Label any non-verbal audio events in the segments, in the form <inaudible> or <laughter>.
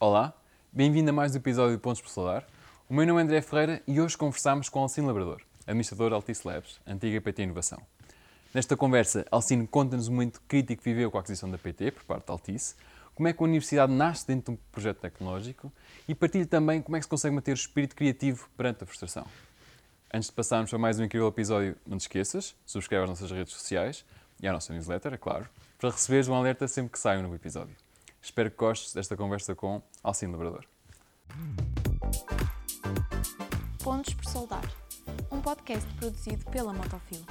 Olá, bem-vindo a mais um episódio de Pontos por Solar. O meu nome é André Ferreira e hoje conversamos com Alcino Labrador, administrador Altice Labs, antiga PT Inovação. Nesta conversa, Alcino conta-nos o momento crítico que viveu com a aquisição da PT por parte da Altice, como é que a universidade nasce dentro de um projeto tecnológico e partilha também como é que se consegue manter o espírito criativo perante a frustração. Antes de passarmos para mais um incrível episódio, não te esqueças, subscreve as nossas redes sociais e a nossa newsletter, é claro, para receberes um alerta sempre que sai um novo episódio. Espero que gostes desta conversa com Alcino Labrador. Pontos por Soldar, um podcast produzido pela Motofil.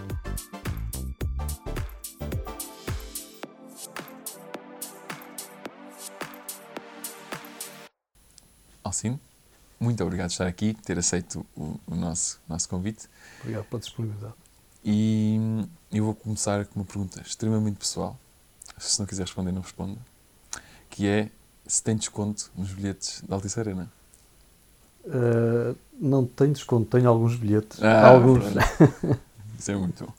Alcino, muito obrigado por estar aqui, ter aceito o, o nosso, nosso convite. Obrigado pela disponibilidade. E eu vou começar com uma pergunta extremamente pessoal. Se não quiser responder, não responda. Que é se tem desconto nos bilhetes da Altice Arena. Uh, não tenho desconto, tenho alguns bilhetes. Ah, alguns. <laughs> Isso é muito bom.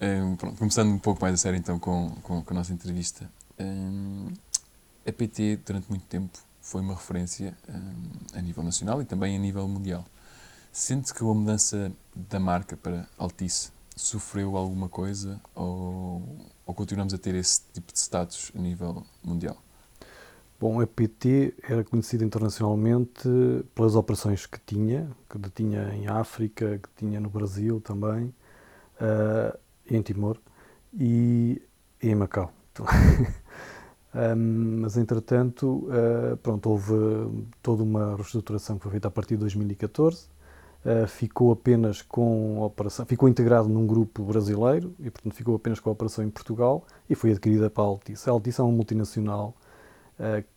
Um, pronto, começando um pouco mais a sério então com, com, com a nossa entrevista. Um, a PT, durante muito tempo, foi uma referência um, a nível nacional e também a nível mundial. Sente que a mudança da marca para Altice sofreu alguma coisa ou, ou continuamos a ter esse tipo de status a nível mundial? Bom, a PT era conhecida internacionalmente pelas operações que tinha, que tinha em África, que tinha no Brasil também, uh, em Timor e, em Macau. <laughs> um, mas, entretanto, uh, pronto, houve toda uma reestruturação que foi feita a partir de 2014. Uh, ficou apenas com a operação, ficou integrado num grupo brasileiro e, portanto, ficou apenas com a operação em Portugal e foi adquirida para a Altice. A Altice é uma multinacional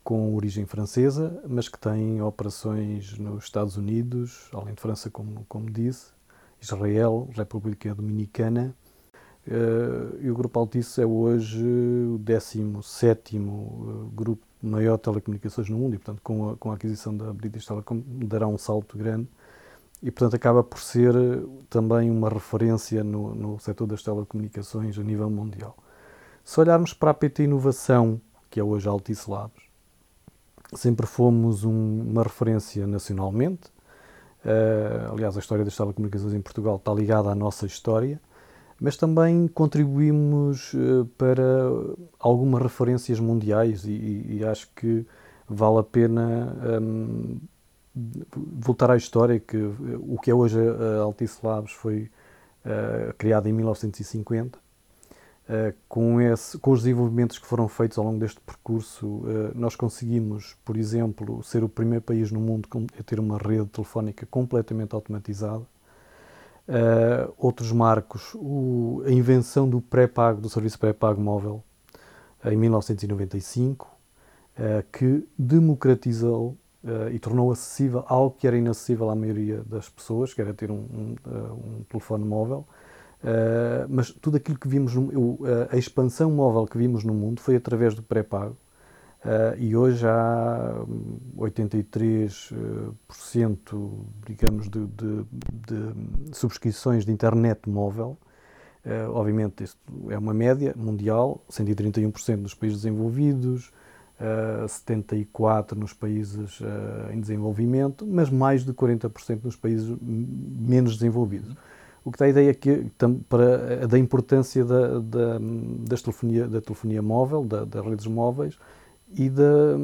com origem francesa, mas que tem operações nos Estados Unidos, além de França, como, como disse, Israel, República Dominicana. Uh, e o Grupo Altice é hoje o 17 uh, grupo maior de telecomunicações no mundo e, portanto, com a, com a aquisição da British Telecom, dará um salto grande e, portanto, acaba por ser também uma referência no, no setor das telecomunicações a nível mundial. Se olharmos para a PT Inovação, que é hoje Altice Labs. Sempre fomos um, uma referência nacionalmente. Uh, aliás, a história das telecomunicações em Portugal está ligada à nossa história, mas também contribuímos uh, para algumas referências mundiais e, e, acho que vale a pena um, voltar à história que o que é hoje a Altice Labs foi uh, criada em 1950 Uh, com, esse, com, os desenvolvimentos que foram feitos ao longo deste percurso, uh, nós conseguimos, por exemplo, ser o primeiro país no mundo a ter uma rede telefónica completamente automatizada. Uh, outros marcos, o, a invenção do pré-pago, do serviço pré-pago móvel, em 1995, que democratizou e tornou acessível algo que era inacessível à maioria das pessoas, que era ter um, um, um telefone móvel Uh, mas tudo aquilo que vimos, no, uh, a expansão móvel que vimos no mundo foi através do pré-pago. Uh, e hoje há 83% digamos, de, de, de, subscrições de internet móvel. obviamente, isto é uma média mundial: 131% nos países desenvolvidos, 74% nos países em desenvolvimento, mas mais de 40% nos países menos desenvolvidos o que dá a ideia que, para, da importância da, da, das telefonia, da telefonia móvel, da, das redes móveis e da,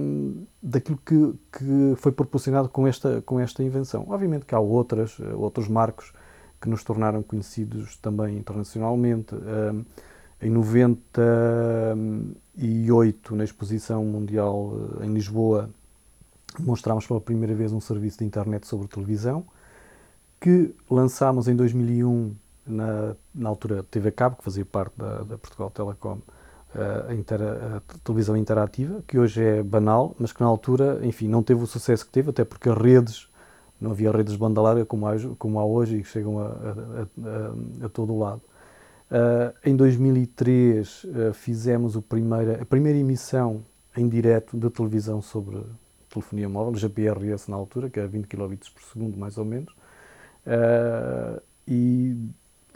daquilo que, que foi proporcionado com esta, com esta invenção. Obviamente que há outras, outros marcos que nos tornaram conhecidos também internacionalmente. Em 98, na Exposição Mundial eh, em Lisboa, mostramos pela primeira vez um serviço de internet sobre televisão que lançámos em 2001 na, na altura TV Cabo, que fazia parte da, da Portugal Telecom, a, intera, a, televisão interativa, que hoje é banal, mas que na altura, enfim, não teve o sucesso que teve, até porque as redes, não havia redes de banda larga como há, como há hoje e que chegam a, a, a todo o lado. Uh, em 2003 uh, fizemos o primeira, a primeira emissão em direto de televisão sobre telefonia móvel, GPRS na altura, que era 20 kbps mais ou menos, Uh, e,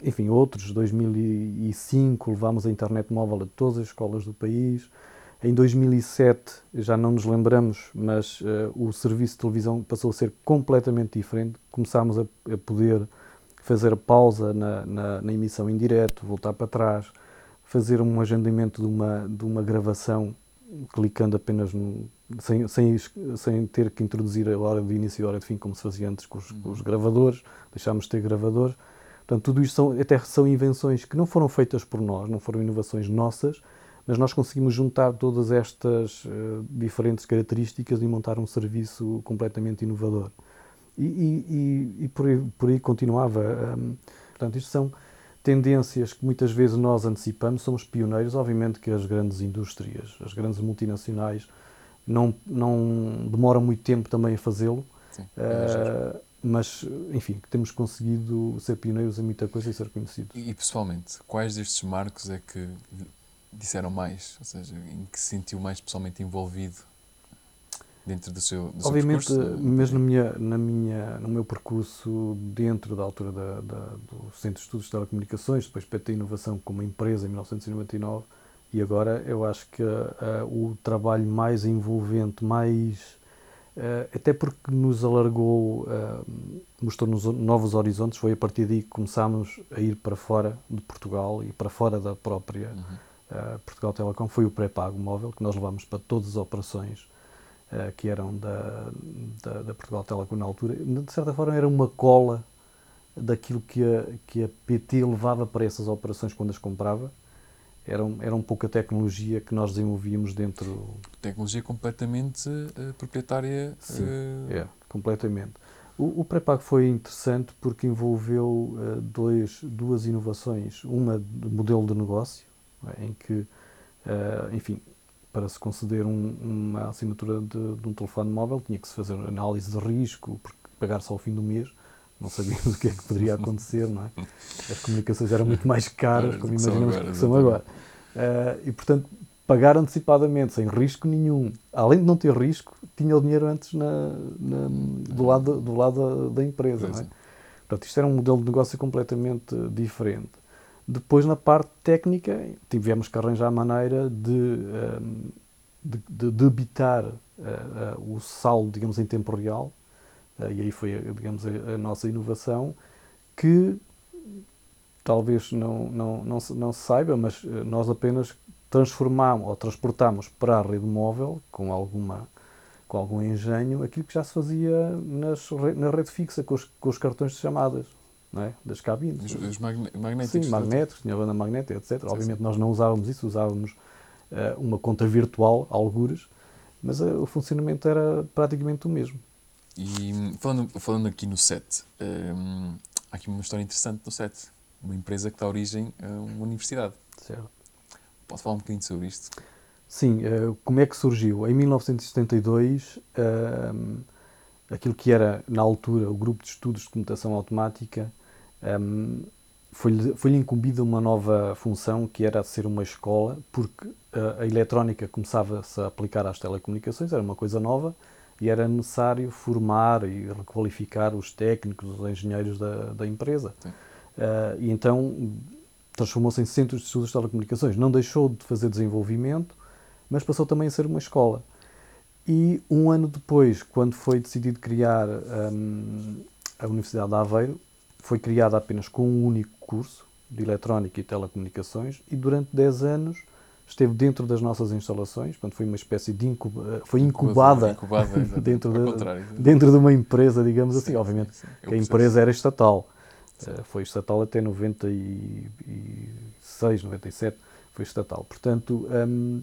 enfim, outros, 2005, levámos a internet móvel a todas as escolas do país. Em 2007, já não nos lembramos, mas uh, o serviço de televisão passou a ser completamente diferente. Começámos a, a poder fazer pausa na, na, na, emissão em direto, voltar para trás, fazer um agendamento de uma, de uma gravação clicando apenas no, sem, sem, sem ter que introduzir a hora de início e a hora de fim, como se fazia antes com os, com os gravadores, deixámos de ter gravadores. Portanto, tudo isto são, até são invenções que não foram feitas por nós, não foram inovações nossas, mas nós conseguimos juntar todas estas uh, diferentes características e montar um serviço completamente inovador. E, e, e, e por, aí, por, aí, continuava. Um, portanto, isto são tendências que muitas vezes nós antecipamos, somos pioneiros. Obviamente que as grandes indústrias, as grandes multinacionais, não, não demoram muito tempo também a fazê-lo. Uh, mas, enfim, temos conseguido ser pioneiros em muita coisa e ser conhecidos. E, pessoalmente, quais destes marcos é que disseram mais? Ou seja, em que se sentiu mais pessoalmente envolvido dentro do seu, do Obviamente, seu percurso? mesmo na minha, na minha, no meu percurso dentro da altura da, da, do Centro de Estudos de Telecomunicações, depois PT Inovação como empresa em 1999, e agora eu acho que uh, o trabalho mais envolvente, mais. Uh, até porque nos alargou, uh, mostrou-nos novos horizontes, foi a partir daí que começámos a ir para fora de Portugal e para fora da própria uhum. Portugal Telecom. Foi o pré-pago móvel que nós levámos para todas as operações que eram da, da, da, Portugal Telecom na altura. De certa forma, era uma cola daquilo que a, que a PT levava para essas operações quando as comprava era, um, era um pouco a tecnologia que nós desenvolvíamos dentro. Tecnologia completamente uh, proprietária. Sim, uh... é, completamente. O, o pré-pago foi interessante porque envolveu uh, dois, duas inovações. Uma de modelo de negócio, em que, enfim, para se conceder um, uma assinatura de, de, um telefone móvel tinha que se fazer análise de risco, porque pagar só ao fim do mês não sabíamos <laughs> o que é que poderia acontecer, não é? As comunicações eram muito mais caras, como imaginamos que são agora. Uh, e, portanto, pagar antecipadamente, sem risco nenhum. Além de não ter risco, tinha o dinheiro antes na, na, do lado, do lado da, da empresa, não é? Portanto, isto era um modelo de negócio completamente diferente. Depois, na parte técnica, tivemos que arranjar a maneira de, um, de, de debitar uh, uh, o saldo, digamos, em tempo real, eh, e aí foi, digamos, a, a, nossa inovação, que talvez não, não, não, se, não se saiba, mas eh, nós apenas transformamos ou transportamos para a rede móvel, com, alguma, com algum engenho, aquilo que já se fazia nas, na rede fixa, com os, com os cartões de chamadas. É? das cabines. Os, os magnéticos. Sim, magnéticos, tinha banda magnética, etc. Sim, Obviamente sim. nós não usávamos isso, usávamos uh, uma conta virtual, algures, mas uh, o funcionamento era praticamente o mesmo. E falando, falando aqui no set, um, há aqui uma história interessante no set. Uma empresa que dá origem a uma universidade. Certo. Posso falar um bocadinho sobre isto? Sim, uh, como é que surgiu? Em 1972, uh, aquilo que era, na altura, o Grupo de Estudos de Comutação Automática, um, foi-lhe foi incumbida uma nova função, que era ser uma escola, porque uh, a eletrónica começava-se a aplicar às telecomunicações, era uma coisa nova, e era necessário formar e requalificar os técnicos, os engenheiros da, da empresa. Uh, e então transformou-se em centro de estudos de telecomunicações. Não deixou de fazer desenvolvimento, mas passou também a ser uma escola. E um ano depois, quando foi decidido criar um, a Universidade de Aveiro, foi criada apenas com um único curso de Eletrónica e Telecomunicações e durante 10 anos esteve dentro das nossas instalações, portanto foi uma espécie de incuba, foi incubada, incubada <laughs> dentro, de, dentro de uma empresa, digamos assim. Obviamente sim, sim. a empresa era estatal, uh, foi estatal até 96, 97, foi estatal. Portanto, um,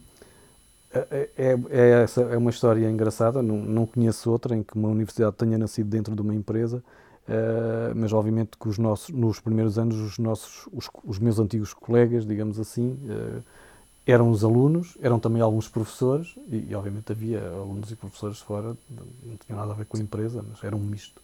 é, é, é, essa, é uma história engraçada, não, não conheço outra em que uma universidade tenha nascido dentro de uma empresa, uh, mas obviamente que os nossos, nos primeiros anos os, nossos, os, os meus antigos colegas, digamos assim, uh, eram os alunos, eram também alguns professores, e, e, obviamente havia alunos e professores fora, não tinha nada a ver com a empresa, mas era um misto.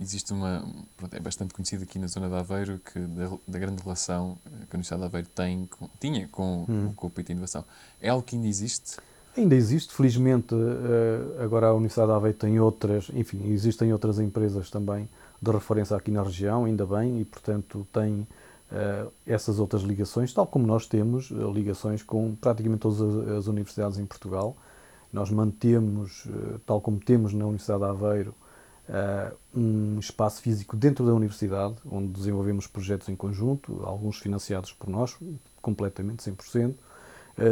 Existe uma, pronto, é bastante conhecido aqui na zona de Aveiro, que da, da grande relação que a Universidade de Aveiro tem, com, tinha com, hum. com o PIT Inovação. É algo que ainda existe? Ainda existe, felizmente eh, agora a Universidade de Aveiro tem outras, enfim, existem outras empresas também de referência aqui na região, ainda bem, e portanto tem essas outras ligações, tal como nós temos uh, ligações com praticamente todas as, universidades em Portugal. Nós mantemos, uh, tal como temos na Universidade de Aveiro, um espaço físico dentro da universidade, onde desenvolvemos projetos em conjunto, alguns financiados por nós, completamente, 100%.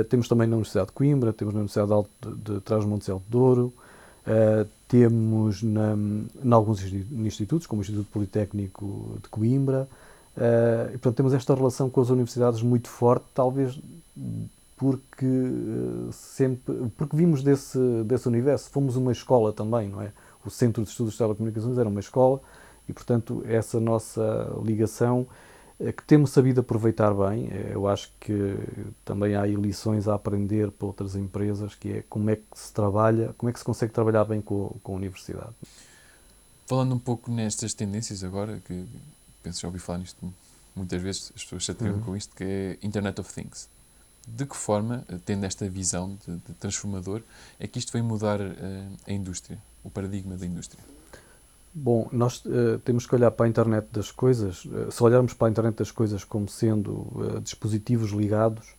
temos também na Universidade de Coimbra, temos na Universidade de, de, de Trás-Montes de Douro, temos na, em alguns institutos, como o Instituto Politécnico de Coimbra, Uh, e, portanto, temos esta relação com as universidades muito forte, talvez porque uh, sempre porque vimos desse, desse universo. Fomos uma escola também, não é? O Centro de Estudos de Telecomunicações era uma escola e, portanto, essa nossa ligação uh, que temos sabido aproveitar bem. Eu acho que também há lições a aprender para outras empresas, que é como é que se trabalha, como é que se consegue trabalhar bem com, com a universidade. Falando um pouco nestas tendências agora, que penso já ouvi falar nisto muitas vezes, as pessoas se atrevam uhum. com isto, que é Internet of Things. De que forma, tendo esta visão de, de transformador, é que isto vai mudar uh, a indústria, o paradigma da indústria? Bom, nós uh, temos que olhar para a internet das coisas. Uh, se olharmos para a internet das coisas como sendo dispositivos ligados,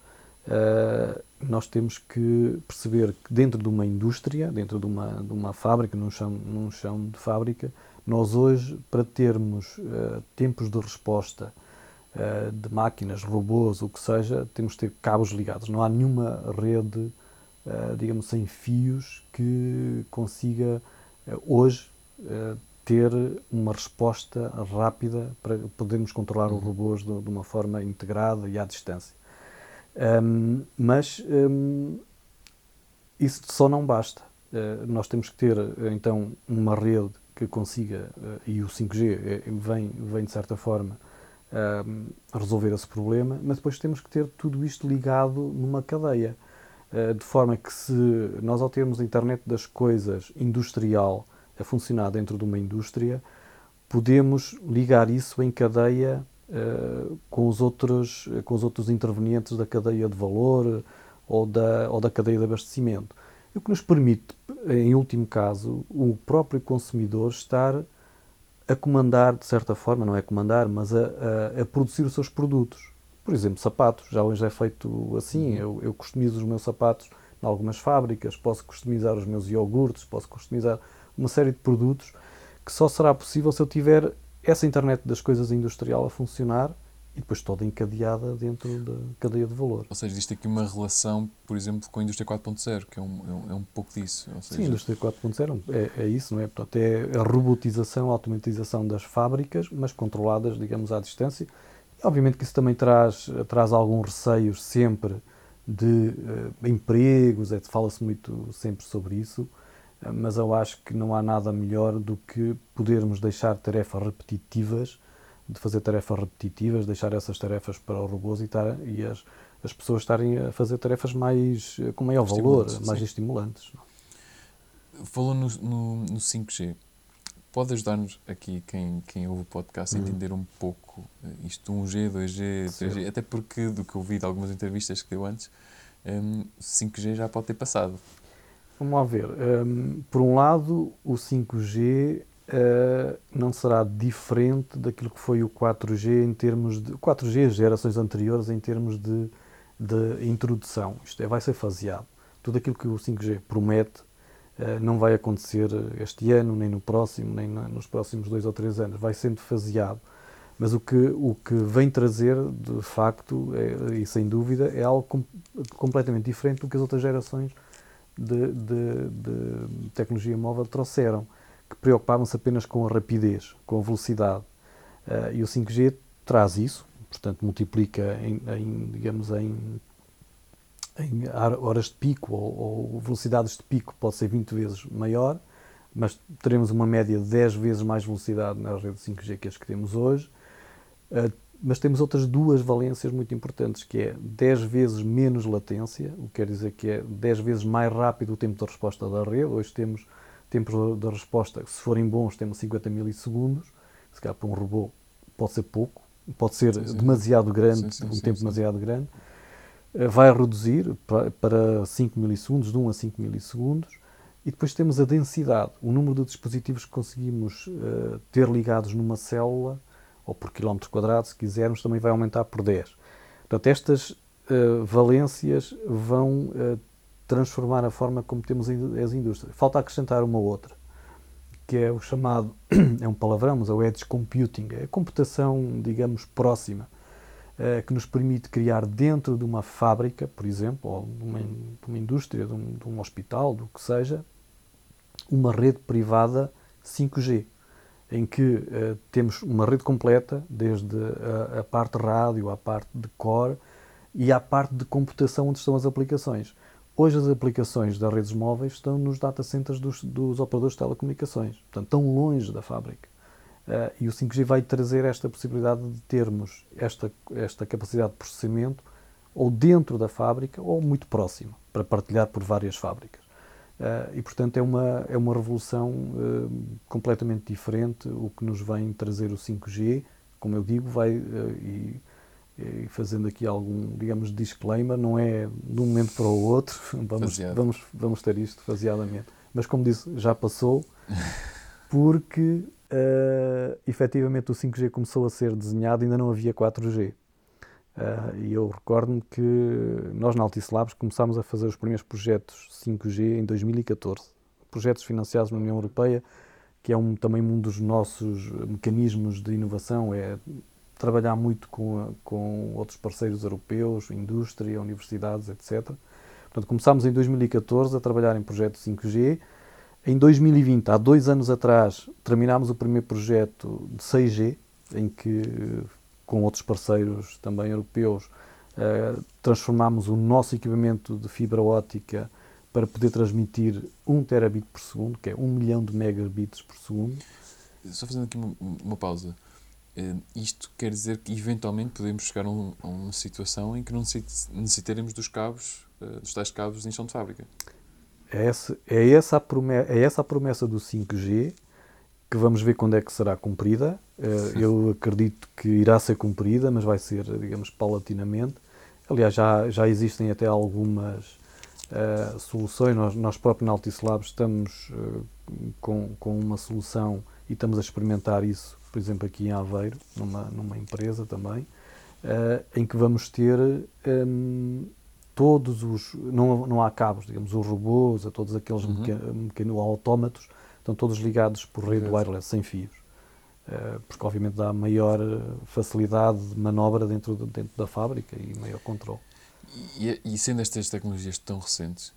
nós temos que perceber que dentro de uma indústria, dentro de uma, de uma fábrica, num chão, num chão de fábrica, nós hoje, para termos uh, tempos de resposta uh, de máquinas, robôs, o que seja, temos de ter cabos ligados. Não há nenhuma rede, uh, digamos, sem fios que consiga hoje ter uma resposta rápida para podermos controlar os uhum. robôs de, de uma forma integrada e à distância. Um, mas um, isso só não basta. Uh, nós temos que ter então uma rede que consiga, uh, e o 5G é, vem, vem de certa forma uh, resolver esse problema, mas depois temos que ter tudo isto ligado numa cadeia. Uh, de forma que se nós ao termos a internet das coisas industrial a funcionar dentro de uma indústria, podemos ligar isso em cadeia com, os outros, com os outros intervenientes da cadeia de valor ou da, ou da cadeia de abastecimento o que nos permite, em último caso, o próprio consumidor estar a comandar, de certa forma, não é comandar, mas a, a, a produzir os seus produtos. Por exemplo, sapatos, já hoje é feito assim, uhum. eu, eu customizo os meus sapatos em algumas fábricas, posso customizar os meus iogurtes, posso customizar uma série de produtos que só será possível se eu tiver essa internet das coisas industrial a funcionar e depois toda encadeada dentro da cadeia de valor. Ou seja, existe aqui uma relação, por exemplo, com a indústria 4.0, que é um, é, um, é um pouco disso. Seja... Sim, a indústria 4.0 é, é isso, não é? Portanto, é a robotização, a automatização das fábricas, mas controladas, digamos, à distância. E, obviamente que isso também traz, traz algum receio sempre de uh, empregos, é, fala-se muito sempre sobre isso, mas eu acho que não há nada melhor do que podermos deixar tarefas repetitivas de fazer tarefas repetitivas, deixar essas tarefas para os robôs e, tar, e as, as pessoas estarem a fazer tarefas mais com maior valor, mais sim. estimulantes. Falou no, no, no 5G. Pode ajudar-nos aqui, quem, quem ouve o podcast, a uhum. entender um pouco eh, isto 1G, 2G, 3G, até porque do que eu vi de algumas entrevistas que deu antes, um, 5G já pode ter passado. Vamos lá ver. Um, por um lado, o 5G uh, não será diferente daquilo que foi o 4G em termos de 4G gerações anteriores em termos de, de introdução. Isto é, vai ser faseado. Tudo aquilo que o 5G promete uh, não vai acontecer este ano, nem no próximo, nem nos próximos dois ou três anos. Vai sendo faseado. Mas o que, o que vem trazer, de facto, é, e sem dúvida, é algo com, completamente diferente do que as outras gerações de, de, de tecnologia móvel trouxeram que preocupavam-se apenas com a rapidez, com a velocidade. Uh, e o 5G traz isso, portanto, multiplica em, em digamos, em, em, horas de pico ou, ou, velocidades de pico, pode ser 20 vezes maior, mas teremos uma média de 10 vezes mais velocidade na rede 5G que as que temos hoje. Uh, mas temos outras duas valências muito importantes, que é 10 vezes menos latência, o que quer dizer que é 10 vezes mais rápido o tempo de resposta da rede. Hoje temos tempos de resposta, se forem bons, temos 50 milissegundos. Se calhar para um robô pode ser pouco, pode ser sim, sim. demasiado grande, sim, um tempo demasiado grande. Eh, vai reduzir para 5 milissegundos, de 1 a 5 milissegundos. E depois temos a densidade, o número de dispositivos que conseguimos uh, ter ligados numa célula ou por quilómetro quadrado, se quisermos, também vai aumentar por 10. Portanto, estas uh, valências vão uh, transformar a forma como temos as indústrias. Falta acrescentar uma outra, que é o chamado, <clears throat> é um palavrão, mas é o edge computing, é a computação, digamos, próxima, uh, que nos permite criar dentro de uma fábrica, por exemplo, ou de uma, de uma indústria, de um, de um hospital, do que seja, uma rede privada 5G em que uh, temos uma rede completa, desde a, a, parte rádio, à parte de core e à parte de computação onde estão as aplicações. Hoje as aplicações das redes móveis estão nos data centers dos, dos operadores de telecomunicações, portanto estão longe da fábrica. Uh, e o 5G vai trazer esta possibilidade de termos esta, esta capacidade de processamento ou dentro da fábrica ou muito próxima, para partilhar por várias fábricas. Uh, e, portanto, é uma, é uma revolução uh, completamente diferente o que nos vem trazer o 5G. Como eu digo, vai, e, fazendo aqui algum, digamos, disclaimer, não é de um momento para o outro, <laughs> vamos, vamos, vamos ter isto faseadamente. Mas, como disse, já passou, <laughs> porque uh, efetivamente o 5G começou a ser desenhado e ainda não havia 4G. Uh, e eu recordo-me que nós na Altice Labs começámos a fazer os primeiros projetos 5G em 2014, projetos financiados na União Europeia, que é um, também um dos nossos mecanismos de inovação, é trabalhar muito com, com outros parceiros europeus, indústria, universidades, etc. Portanto, começámos em 2014 a trabalhar em projetos 5G. Em 2020, há dois anos atrás, terminámos o primeiro projeto de 6G, em que com outros parceiros também europeus, uh, transformámos o nosso equipamento de fibra óptica para poder transmitir 1 terabit por segundo, que é 1 milhão de megabits por segundo. Só fazendo aqui uma, uma pausa. Uh, isto quer dizer que eventualmente podemos chegar a, um, a uma situação em que não necessitaremos dos cabos, uh, dos tais cabos de enchão de fábrica. É essa, é, essa a promessa, é essa a promessa do 5G que vamos ver quando é que será cumprida. Eh, eu acredito que irá ser cumprida, mas vai ser, digamos, paulatinamente. Aliás, já, já existem até algumas uh, soluções. Nós, nós próprios na Altice Labs estamos uh, com, com uma solução e estamos a experimentar isso, por exemplo, aqui em Aveiro, numa, numa empresa também, uh, em que vamos ter um, ehm, todos os. Não, não há cabos, digamos, os robôs, a todos aqueles uhum. mecan, autómatos estão todos ligados por rede wireless, sem fios. Uh, porque obviamente dá maior eh, facilidade de manobra dentro, de, dentro da fábrica e maior controle. E, e, sendo estas tecnologias tão recentes,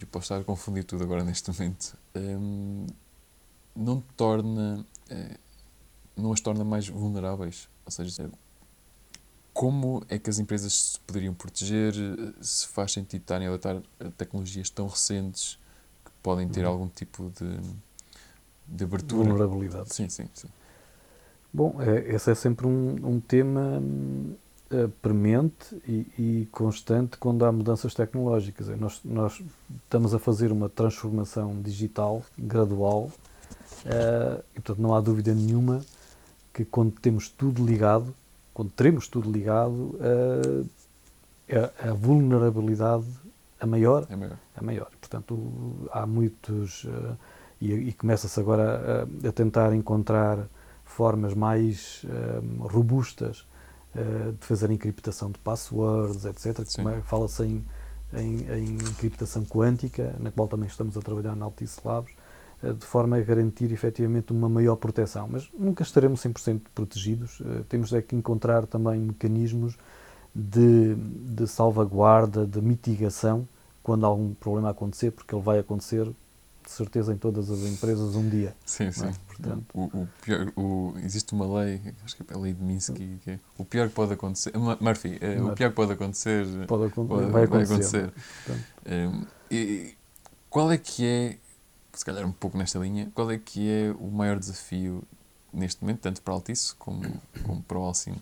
eu posso estar a confundir tudo agora neste momento, um, não torna, uh, não as torna mais vulneráveis? Ou seja, como é que as empresas se poderiam proteger? Se faz sentido estarem a adotar tecnologias tão recentes que podem ter uhum. algum tipo de de abertura. Vulnerabilidade. Sim, sim, sim. Bom, é, esse é sempre um, um tema uh, premente e, e, constante quando há mudanças tecnológicas. É, nós, nós, estamos a fazer uma transformação digital gradual uh, e, portanto, não há dúvida nenhuma que quando temos tudo ligado, quando teremos tudo ligado, uh, a, a, vulnerabilidade a maior, é maior. É maior. Portanto, há muitos e, e começa-se agora a, a, tentar encontrar formas mais um, robustas uh, de fazer encriptação de passwords, etc. Fala-se em, em, em, encriptação quântica, na qual também estamos a trabalhar na Altice Labs, de forma a garantir efetivamente uma maior proteção. Mas nunca estaremos 100% protegidos, uh, temos é que encontrar também mecanismos de, de salvaguarda, de mitigação, quando algum problema acontecer, porque ele vai acontecer de certeza em todas as empresas um dia. Sim, é? sim. Portanto, o, o pior, o, existe uma lei, acho que é a lei de Minsky, que é, o pior que pode acontecer, Murphy, é, o pior que pode acontecer, pode, pode, vai acontecer. Vai acontecer. Um, e, qual é que é, se calhar um pouco nesta linha, qual é que é o maior desafio neste momento, tanto para Altice como, como para o Alcino?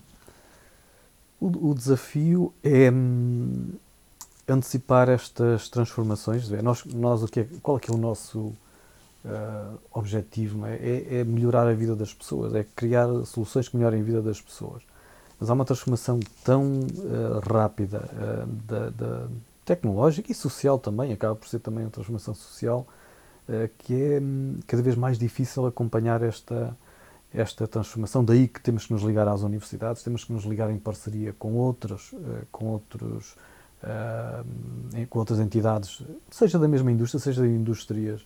O, o desafio é hum, antecipar estas transformações. Nós, nós o que é, qual é, que é o nosso uh, objetivo? É? é? É, melhorar a vida das pessoas, é criar soluções que melhorem a vida das pessoas. Mas há uma transformação tão uh, rápida uh, da, da, tecnológica e social também, acaba por ser também uma transformação social, que é um, cada vez mais difícil acompanhar esta, esta transformação. Daí que temos que nos ligar às universidades, temos que nos ligar em parceria com outros, com outros, com outras entidades, seja da mesma indústria, seja de indústrias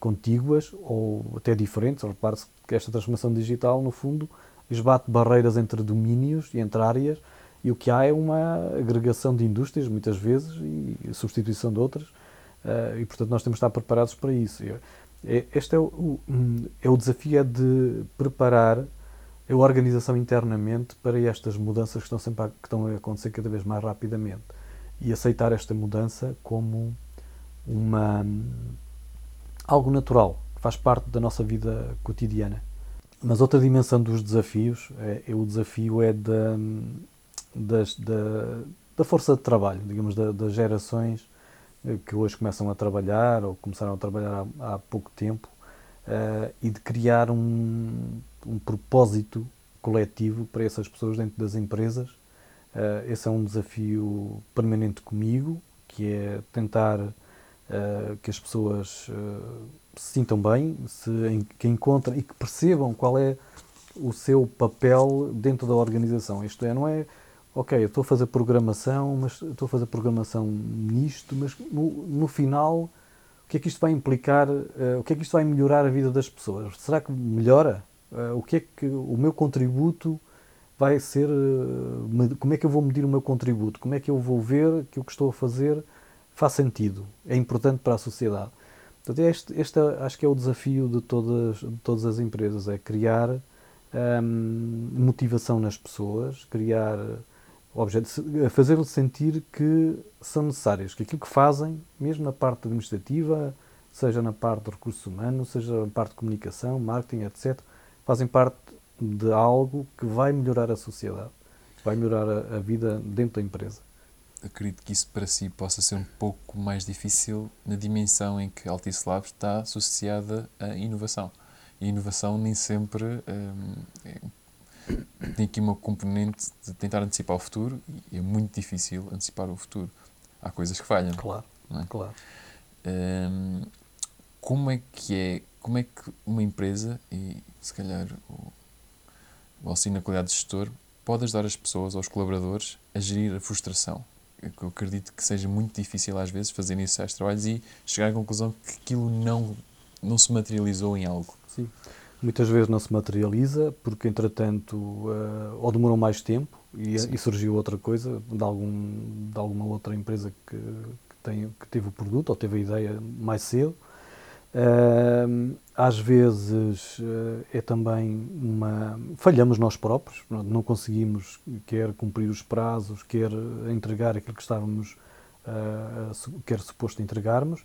contíguas ou até diferentes. Repare-se que esta transformação digital, no fundo, esbate barreiras entre domínios e entre áreas e o que há é uma agregação de indústrias, muitas vezes, e substituição de outras, e portanto nós temos de estar preparados para isso. É, este é o, é o desafio é de preparar a organização internamente para estas mudanças que estão, sempre a, que estão a acontecer cada vez mais rapidamente e aceitar esta mudança como uma algo natural, que faz parte da nossa vida cotidiana. Mas outra dimensão dos desafios, é, é o desafio é da, das, da, da força de trabalho, digamos, da, das gerações eh, que hoje começam a trabalhar ou começaram a trabalhar há, há pouco tempo uh, e de criar um, um propósito coletivo para essas pessoas dentro das empresas. Uh, esse é um desafio permanente comigo, que é tentar uh, que as pessoas se sintam bem, se, que encontrem e que percebam qual é o seu papel dentro da organização. Isto é, não é, ok, eu estou a fazer programação, mas estou a fazer programação nisto, mas no, no final, o que é que isto vai implicar, uh, o que é que isto vai melhorar a vida das pessoas? Será que melhora? Uh, o que é que o meu contributo vai ser, uh, como é que eu vou medir o meu contributo? Como é que eu vou ver que o que estou a fazer faz sentido? É importante para a sociedade? Portanto, este, este acho que é o desafio de todas, de todas as empresas, é criar hum, motivação nas pessoas, criar objetos, fazê-los sentir que são necessários, que aquilo que fazem, mesmo na parte administrativa, seja na parte de recursos humanos, seja na parte de comunicação, marketing, etc., fazem parte de algo que vai melhorar a sociedade, vai melhorar a, a vida dentro da empresa acredito que isso para si possa ser um pouco mais difícil na dimensão em que Altice Labs está associada à inovação. E a inovação nem sempre hum, é, tem aqui uma componente de tentar antecipar o futuro e é muito difícil antecipar o futuro. Há coisas que falham. Claro, é? claro. Hum, como é que é, como é que uma empresa, e se calhar o, o auxílio na qualidade de gestor, pode ajudar as pessoas, aos colaboradores, a gerir a frustração? eu acredito que seja muito difícil às vezes fazer esses trabalhos e chegar à conclusão que aquilo não, não se materializou em algo. Sim. Muitas vezes não se materializa porque, entretanto, uh, ou demorou mais tempo e, e, surgiu outra coisa de, algum, de alguma outra empresa que, que, tem, que teve o produto ou teve a ideia mais cedo Uh, às vezes uh, é também uma. falhamos nós próprios, não conseguimos quer cumprir os prazos, quer entregar aquilo que estávamos, quer suposto entregarmos.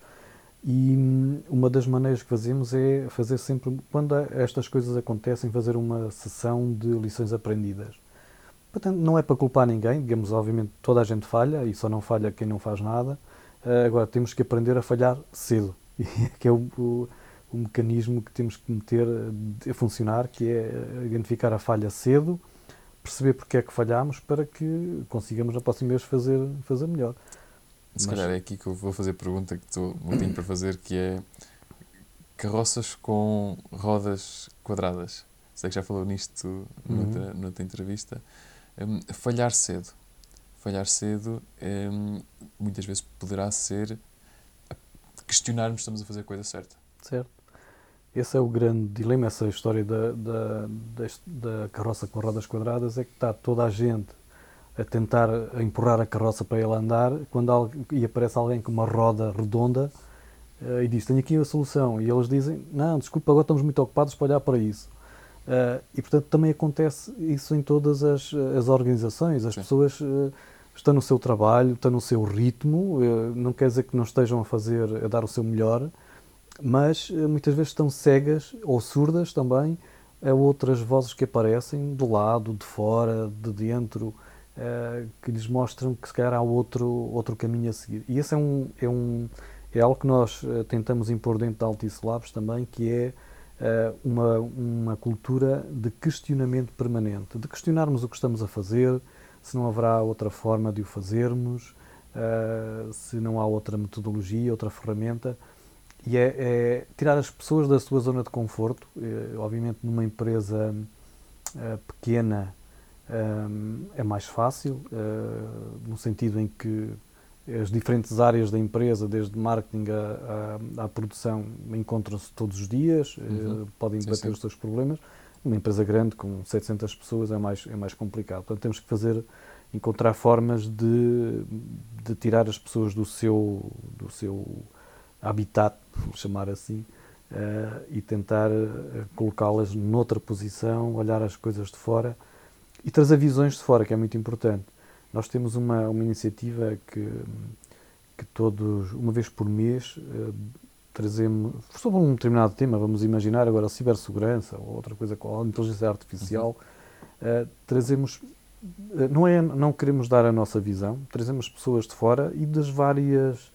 E um, uma das maneiras que fazemos é fazer sempre, quando estas coisas acontecem, fazer uma sessão de lições aprendidas. Portanto, não é para culpar ninguém, digamos, obviamente toda a gente falha e só não falha quem não faz nada. Ah, agora, temos que aprender a falhar cedo <laughs> que é o, o, o, mecanismo que temos que meter a funcionar, que é identificar a falha cedo, perceber porque é que falhamos para que consigamos na próxima vez fazer, fazer melhor. Se Mas... calhar é aqui que eu vou fazer a pergunta que estou muito para fazer, que é carroças com rodas quadradas. Sei que já falou nisto uhum. noutra, noutra entrevista. Um, falhar cedo. Falhar cedo um, muitas vezes poderá ser questionarmos se estamos a fazer a coisa certa. Certo. Esse é o grande dilema, essa história da, da, da, carroça com rodas quadradas, é que está toda a gente a tentar empurrar a carroça para ele andar, quando e aparece alguém com uma roda redonda uh, e diz, tenho aqui a solução, e eles dizem, não, desculpa, agora estamos muito ocupados para olhar para isso. Uh, e, portanto, também acontece isso em todas as, as organizações, as Sim. pessoas... Uh, estão no seu trabalho, estão no seu ritmo, não quer dizer que não estejam a fazer, a dar o seu melhor, mas muitas vezes estão cegas ou surdas também a outras vozes que aparecem do lado, de fora, de dentro, eh, que lhes mostram que se calhar há outro, outro caminho a seguir. E esse é, um, é, um, é algo que nós tentamos impor dentro da Altice Labs também, que é uma, uma cultura de questionamento permanente, de questionarmos o que estamos a fazer, se não haverá outra forma de o fazermos, uh, se não há outra metodologia, outra ferramenta. e é, é, tirar as pessoas da sua zona de conforto. Obviamente, numa empresa uh, pequena um, é mais fácil, uh, no sentido em que as diferentes áreas da empresa, desde marketing à, à, à produção, encontram-se todos os dias, uhum. uh, podem debater os seus problemas. Numa empresa grande, com 700 pessoas, é mais, é mais complicado. Portanto, temos que fazer, encontrar formas de, de tirar as pessoas do seu, do seu habitat, vou chamar assim, uh, e tentar colocá-las noutra posição, olhar as coisas de fora e trazer visões de fora, que é muito importante. Nós temos uma, uma iniciativa que, que todos, uma vez por mês, uh, trazemos, sobre um determinado tema, vamos imaginar agora cibersegurança ou outra coisa com inteligência artificial, uhum. uh, trazemos, uh, não, é, não queremos dar a nossa visão, trazemos pessoas de fora e das várias,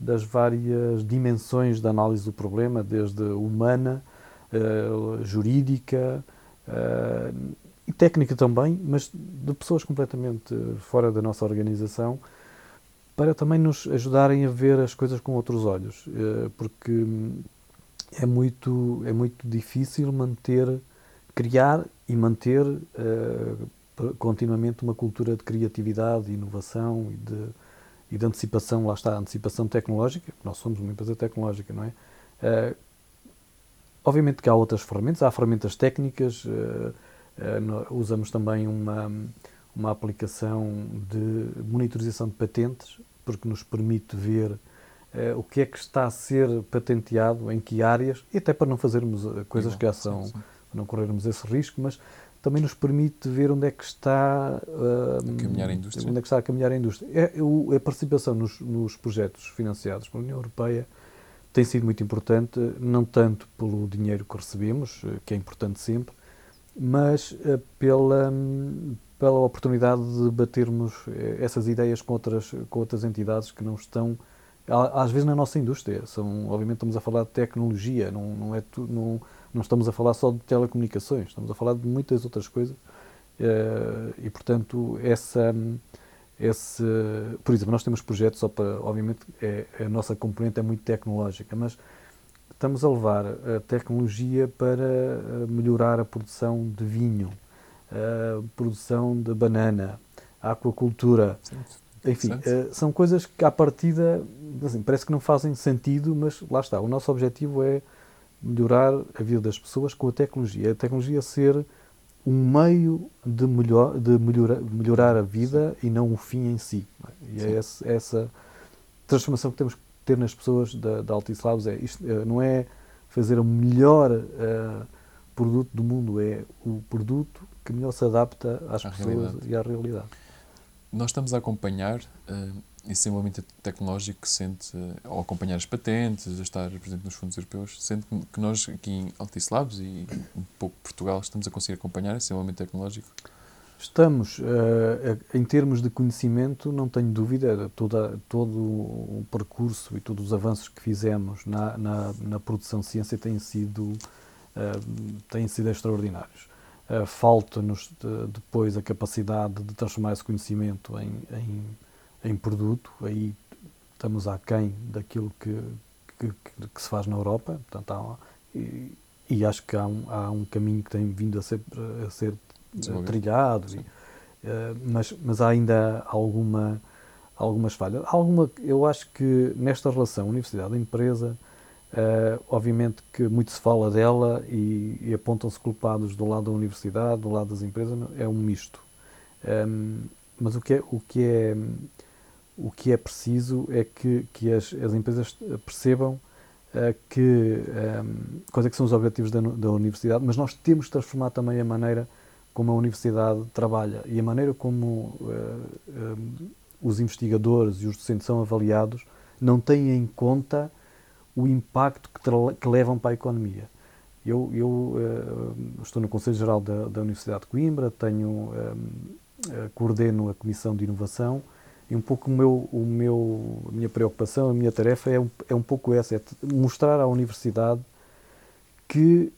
das várias dimensões da análise do problema, desde humana, jurídica, técnica também, mas de pessoas completamente fora da nossa organização, para também nos ajudarem a ver as coisas com outros olhos, eh, porque é muito, é muito difícil manter, criar e manter uh, continuamente uma cultura de criatividade, de inovação e de, e de antecipação, lá está, antecipação tecnológica, nós somos uma empresa tecnológica, não é? Obviamente que há outras ferramentas, há ferramentas técnicas, usamos também uma, uma aplicação de monitorização de patentes, porque nos permite ver uh, o que é que está a ser patenteado, em que áreas, e até para não fazermos eh, coisas que já são, sim, sim. não corrermos esse risco, mas também nos permite ver onde é que está uh, a caminhar a indústria. Onde é que está a caminhar a indústria. É, a participação nos, nos projetos financiados pela União Europeia tem sido muito importante, não tanto pelo dinheiro que recebemos, que é importante sempre, mas uh, pela, pela oportunidade de debatermos eh, essas ideias com outras, com outras entidades que não estão, às vezes, na nossa indústria. São, obviamente, estamos a falar de tecnologia, não, não, é não, não estamos a falar só de telecomunicações, estamos a falar de muitas outras coisas. Uh, e, portanto, essa. Esse, por exemplo, nós temos projetos só para, obviamente, é, a nossa componente é muito tecnológica, mas estamos a levar a tecnologia para eh, melhorar a produção de vinho, a produção de banana, a aquacultura. Enfim, eh, são coisas que à partida assim, parece que não fazem sentido, mas lá está. O nosso objetivo é melhorar a vida das pessoas com a tecnologia. A tecnologia ser um meio de, melhor, de melhorar, melhorar a vida e não o fim em si. E é essa, essa transformação que temos que ter nas pessoas da, da Altice Labs é isto, eh, não é fazer o melhor uh, produto do mundo, é o produto que melhor se adapta às pessoas realidade. e à realidade. Nós estamos a acompanhar uh, esse desenvolvimento tecnológico que sente, uh, ao acompanhar as patentes, a estar presente nos fundos europeus, sente que nós aqui em Altice Labs e um pouco Portugal estamos a conseguir acompanhar esse desenvolvimento tecnológico? Estamos, uh, em termos de conhecimento, não tenho dúvida, toda, todo o percurso e todos os avanços que fizemos na, na, na produção de ciência têm sido, uh, têm sido extraordinários. Uh, Falta-nos de, depois a capacidade de transformar esse conhecimento em, em, em produto, aí estamos aquém daquilo que, que, que, que se faz na Europa, portanto, há, e, e, acho que há um, há um caminho que tem vindo a ser, a ser trilhado, e, uh, mas, mas há ainda alguma, algumas falhas. Alguma, eu acho que nesta relação universidade-empresa, uh, obviamente que muito se fala dela e, e apontam-se culpados do lado da universidade, do lado das empresas, é um misto. Um, ehm, mas o que é, o que é, o que é preciso é que, que as, as empresas percebam uh, que um, ehm, quais é que são os objetivos da, da universidade, mas nós temos de transformar também a maneira como a universidade trabalha e a maneira como uh, uh, os investigadores e os docentes são avaliados não têm em conta o impacto que, que levam para a economia. Eu, eu uh, estou no Conselho Geral da, da, Universidade de Coimbra, tenho, coordeno a Comissão de Inovação e um pouco o meu, o meu, a minha preocupação, a minha tarefa é um, é um pouco essa, é mostrar à universidade que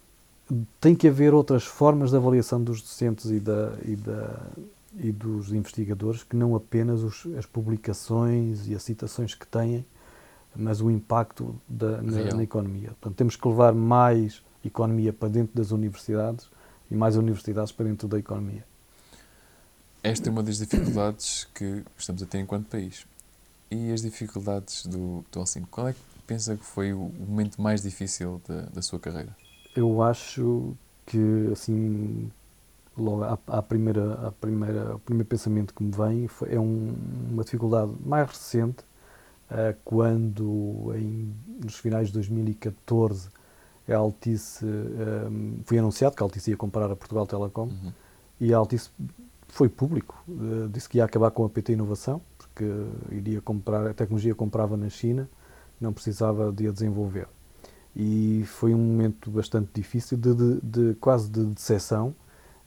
tem que haver outras formas de avaliação dos docentes e, da, e, da, e dos investigadores que não apenas os, as publicações e as citações que têm, mas o impacto da, na, na economia. Portanto, temos que levar mais economia para dentro das universidades e mais universidades para dentro da economia. Esta é uma das dificuldades que estamos a ter enquanto país. E as dificuldades do, do Alcino? Qual é que pensa que foi o momento mais difícil da, da sua carreira? Eu acho que, assim, logo à, à primeira, à primeira, o primeiro pensamento que me vem foi, é um- uma dificuldade mais recente, eh, quando, em, nos finais de 2014, a Altice, eh, foi anunciado que a Altice ia comprar a Portugal Telecom, Uhum. e a Altice foi público, eh, disse que ia acabar com a PT Inovação, porque iria comprar, a tecnologia comprava na China, não precisava de a desenvolver. E foi um momento bastante difícil, de, de- de- quase de decepção,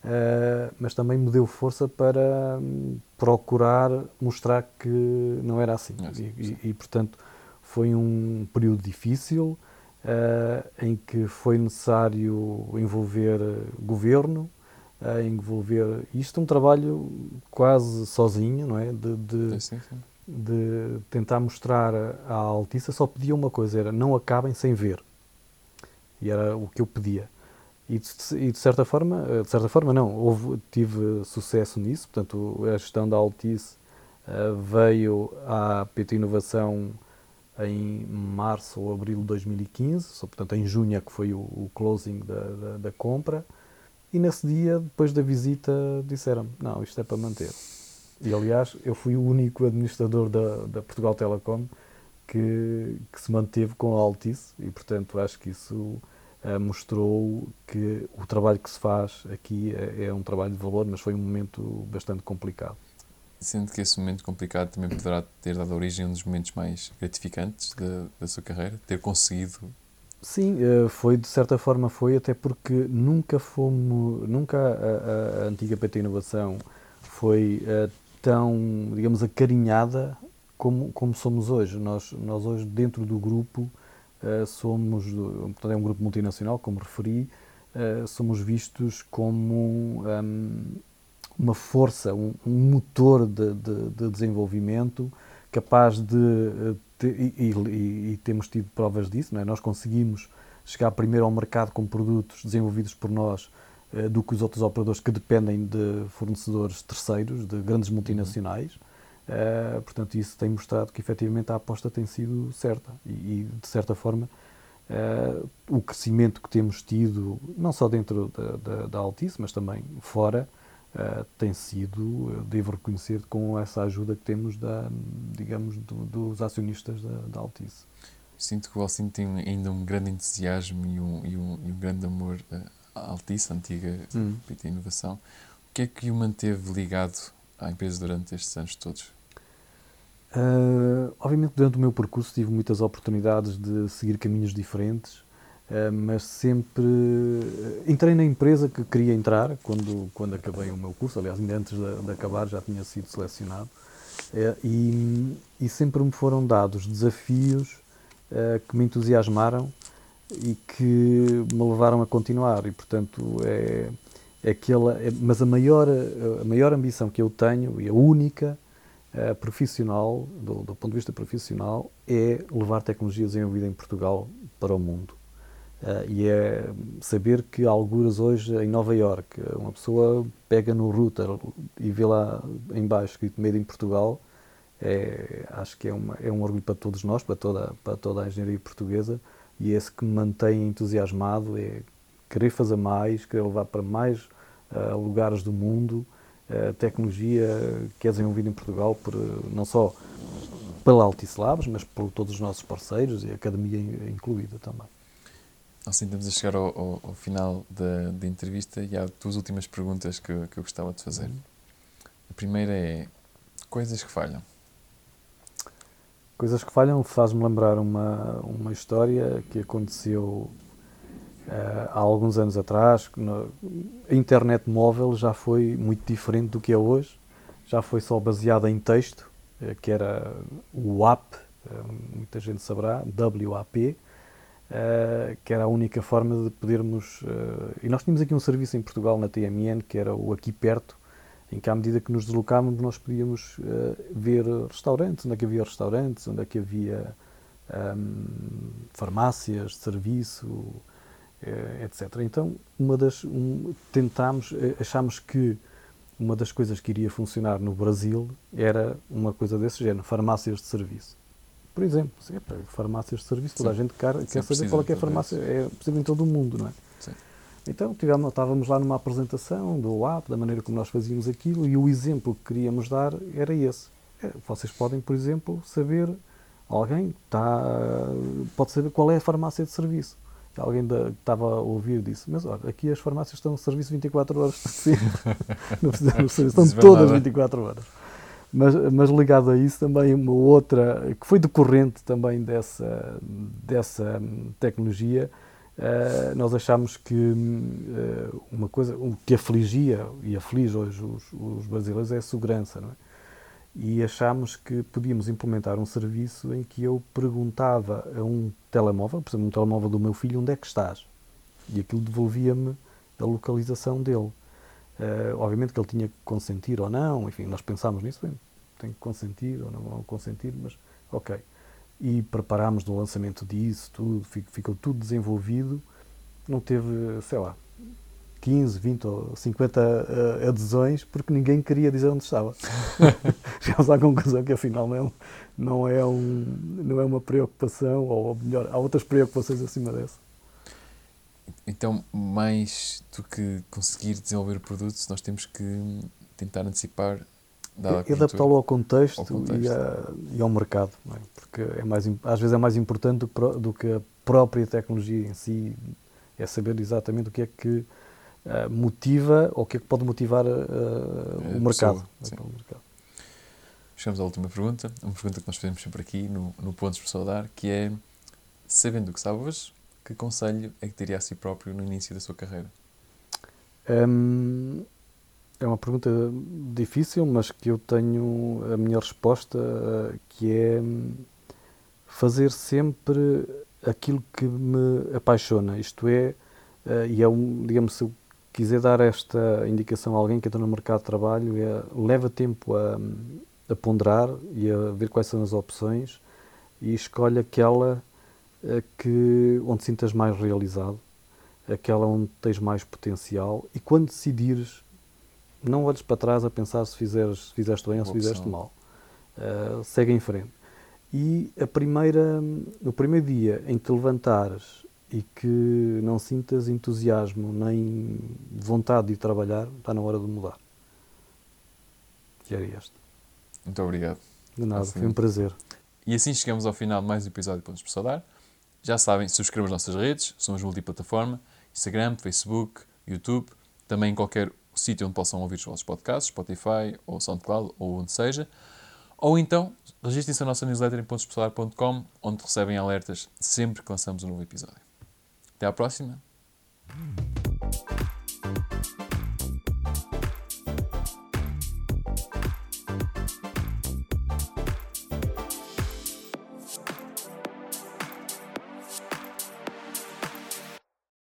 eh, mas também me deu força para hum, procurar mostrar que não era assim. É, sim, E- sim. e, e, portanto, foi um período difícil, eh, em que foi necessário envolver governo, a envolver isto é um trabalho quase sozinho, não é? De, de, Sim, sim. de tentar mostrar à Altice, só pedia uma coisa, era não acabem sem ver. E era o que eu pedia. E de, e de certa forma, eh, de certa forma não, houve, tive sucesso nisso, portanto a gestão da Altice eh, veio à PT Inovação em março ou abril de 2015, só, portanto em junho é que foi o, o closing da, da, da compra, e nesse dia, depois da visita, disseram não, isto é para manter. E aliás, eu fui o único administrador da, da Portugal Telecom que, que se manteve com a Altice e, portanto, acho que isso eh, mostrou que o trabalho que se faz aqui é, é um trabalho de valor, mas foi um momento bastante complicado. Sendo que esse momento complicado também poderá ter dado origem a um dos momentos mais gratificantes da, da sua carreira, ter conseguido. Sim, eh, foi de certa forma foi até porque nunca fomos, nunca a, a- a antiga PT Inovação foi eh, tão, digamos, acarinhada como, como somos hoje. Nós, nós hoje dentro do grupo eh, somos, portanto, é um grupo multinacional, como referi, eh, somos vistos como hum, uma força, um, um motor de, de- de desenvolvimento capaz de eh, te- e, e- e temos tido provas disso, não é? nós conseguimos chegar primeiro ao mercado com produtos desenvolvidos por nós eh, do que os outros operadores que dependem de fornecedores terceiros, de grandes multinacionais. Eh, portanto, isso tem mostrado que efetivamente a aposta tem sido certa e, e, de certa forma, eh, o crescimento que temos tido, não só dentro da, da, da Altice, mas também fora, eh, tem sido, devo reconhecer, com essa ajuda que temos, da, digamos, do- dos acionistas da, da Altice. Sinto que o Alcino tem ainda um grande entusiasmo e um, e um, e um grande amor à Altice, a antiga Hum. PT Inovação. O que é que o manteve ligado à empresa durante estes anos todos? Uh, obviamente, durante o meu percurso tive muitas oportunidades de seguir caminhos diferentes, uh, mas sempre uh, entrei na empresa que queria entrar quando, quando acabei o meu curso. Aliás, ainda antes de, de acabar já tinha sido selecionado. Uh, e, e sempre me foram dados desafios que me entusiasmaram e que me levaram a continuar. E, portanto, é, é aquela. é- mas a maior, a maior ambição que eu tenho, e a única, eh, profissional, do, do ponto de vista profissional, é levar tecnologia desenvolvida em Portugal para o mundo. Eh, e é saber que, alguras hoje, em Nova Iorque, uma pessoa pega no router e vê lá em baixo escrito Made in Portugal, é, acho que é, uma, é um orgulho para todos nós, para toda, para toda a engenharia portuguesa, e esse que me mantém entusiasmado é querer fazer mais, querer levar para mais eh, lugares do mundo a tecnologia que é desenvolvida em Portugal, por, eh, não só pela Altice Labs, mas por todos os nossos parceiros e a academia in- incluída também. Assim, estamos a chegar ao, ao- ao final da, da entrevista e há duas últimas perguntas que, eu- que eu gostava de fazer. A primeira é: coisas que falham. Coisas que falham faz-me lembrar uma, uma história que aconteceu há alguns anos atrás. a internet móvel já foi muito diferente do que é hoje. Já foi só baseada em texto, eh, que era o WAP, eh, muita gente saberá, WAP, eh, que era a única forma de podermos. eh, e nós tínhamos aqui um serviço em Portugal, na TMN, que era o Aqui Perto, em que à medida que nos deslocávamos nós podíamos eh, ver restaurantes, onde é que havia restaurantes, onde é que havia um, farmácias, serviço, eh, etc. Então, uma das, um, tentámos, eh, achámos que uma das coisas que iria funcionar no Brasil era uma coisa desse género, farmácias de serviço. Por exemplo, sim, farmácias de serviço, toda a gente quer, quer saber qual é, que é a farmácia, é possível em todo o mundo, não é? Sim. Então tivemos, estávamos lá numa apresentação do app, da maneira como nós fazíamos aquilo, e o exemplo que queríamos dar era esse. É, vocês podem, por exemplo, saber, alguém está, pode saber qual é a farmácia de serviço alguém da, que estava a ouvir disse, mas olha, aqui as farmácias estão no serviço 24 horas <laughs> não precisam serviço, estão todas 24 horas. Mas, mas ligado a isso também uma outra, que foi decorrente também dessa, dessa tecnologia, uh, nós achamos que uh, uma coisa, o que afligia e aflige hoje os, os brasileiros é a segurança, não é? E achámos que podíamos implementar um serviço em que eu perguntava a um telemóvel, por exemplo, um telemóvel do meu filho, onde é que estás? E aquilo devolvia-me a localização dele. Uh, obviamente que ele tinha que consentir ou não, enfim, nós pensámos nisso, bem, tem que consentir ou não consentir, mas ok. E preparámos no lançamento disso, tudo, ficou tudo desenvolvido, não teve, sei lá, 15, 20 ou 50 uh, adesões porque ninguém queria dizer onde estava. <laughs> Chegámos à conclusão que afinal não, não, é um, não é uma preocupação, ou melhor, há outras preocupações acima dessa. Então, mais do que conseguir desenvolver produtos, nós temos que tentar antecipar e adaptá-lo ao contexto, ao contexto. E, a, e, ao mercado, é? porque é mais, às vezes é mais importante do que, do que a própria tecnologia em si, é saber exatamente o que é que motiva ou o que é que pode motivar uh, o, mercado. o mercado. Chegamos à última pergunta, uma pergunta que nós fazemos sempre aqui no, no Pontos por Saudar, que é, sabendo o que sabe hoje, que conselho é que teria a si próprio no início da sua carreira? Um, é uma pergunta difícil, mas que eu tenho a minha resposta, que é fazer sempre aquilo que me apaixona, isto é, e é um, digamos, se eu quiser dar esta indicação a alguém que entra no mercado de trabalho, é leva tempo a, a ponderar e a ver quais são as opções e escolhe aquela eh, que, onde sintas mais realizado, aquela onde tens mais potencial e quando decidires, não olhes para trás a pensar se, fizeres, se fizeste bem ou se fizeste mal. Uh, segue em frente. E a primeira, no primeiro dia em que te levantares e que não sintas entusiasmo nem vontade de ir trabalhar, está na hora de mudar. E era este. Muito obrigado. De nada, assim. foi um prazer. E assim chegamos ao final de mais um episódio de Pontos para Saudar. Já sabem, subscrevam as nossas redes, somos multiplataforma, Instagram, Facebook, YouTube, também em qualquer sítio onde possam ouvir os vossos podcasts, Spotify ou SoundCloud ou onde seja. Ou então, registrem-se a nossa newsletter em pontospasalar.com, onde recebem alertas sempre que lançamos um novo episódio. Até a próxima.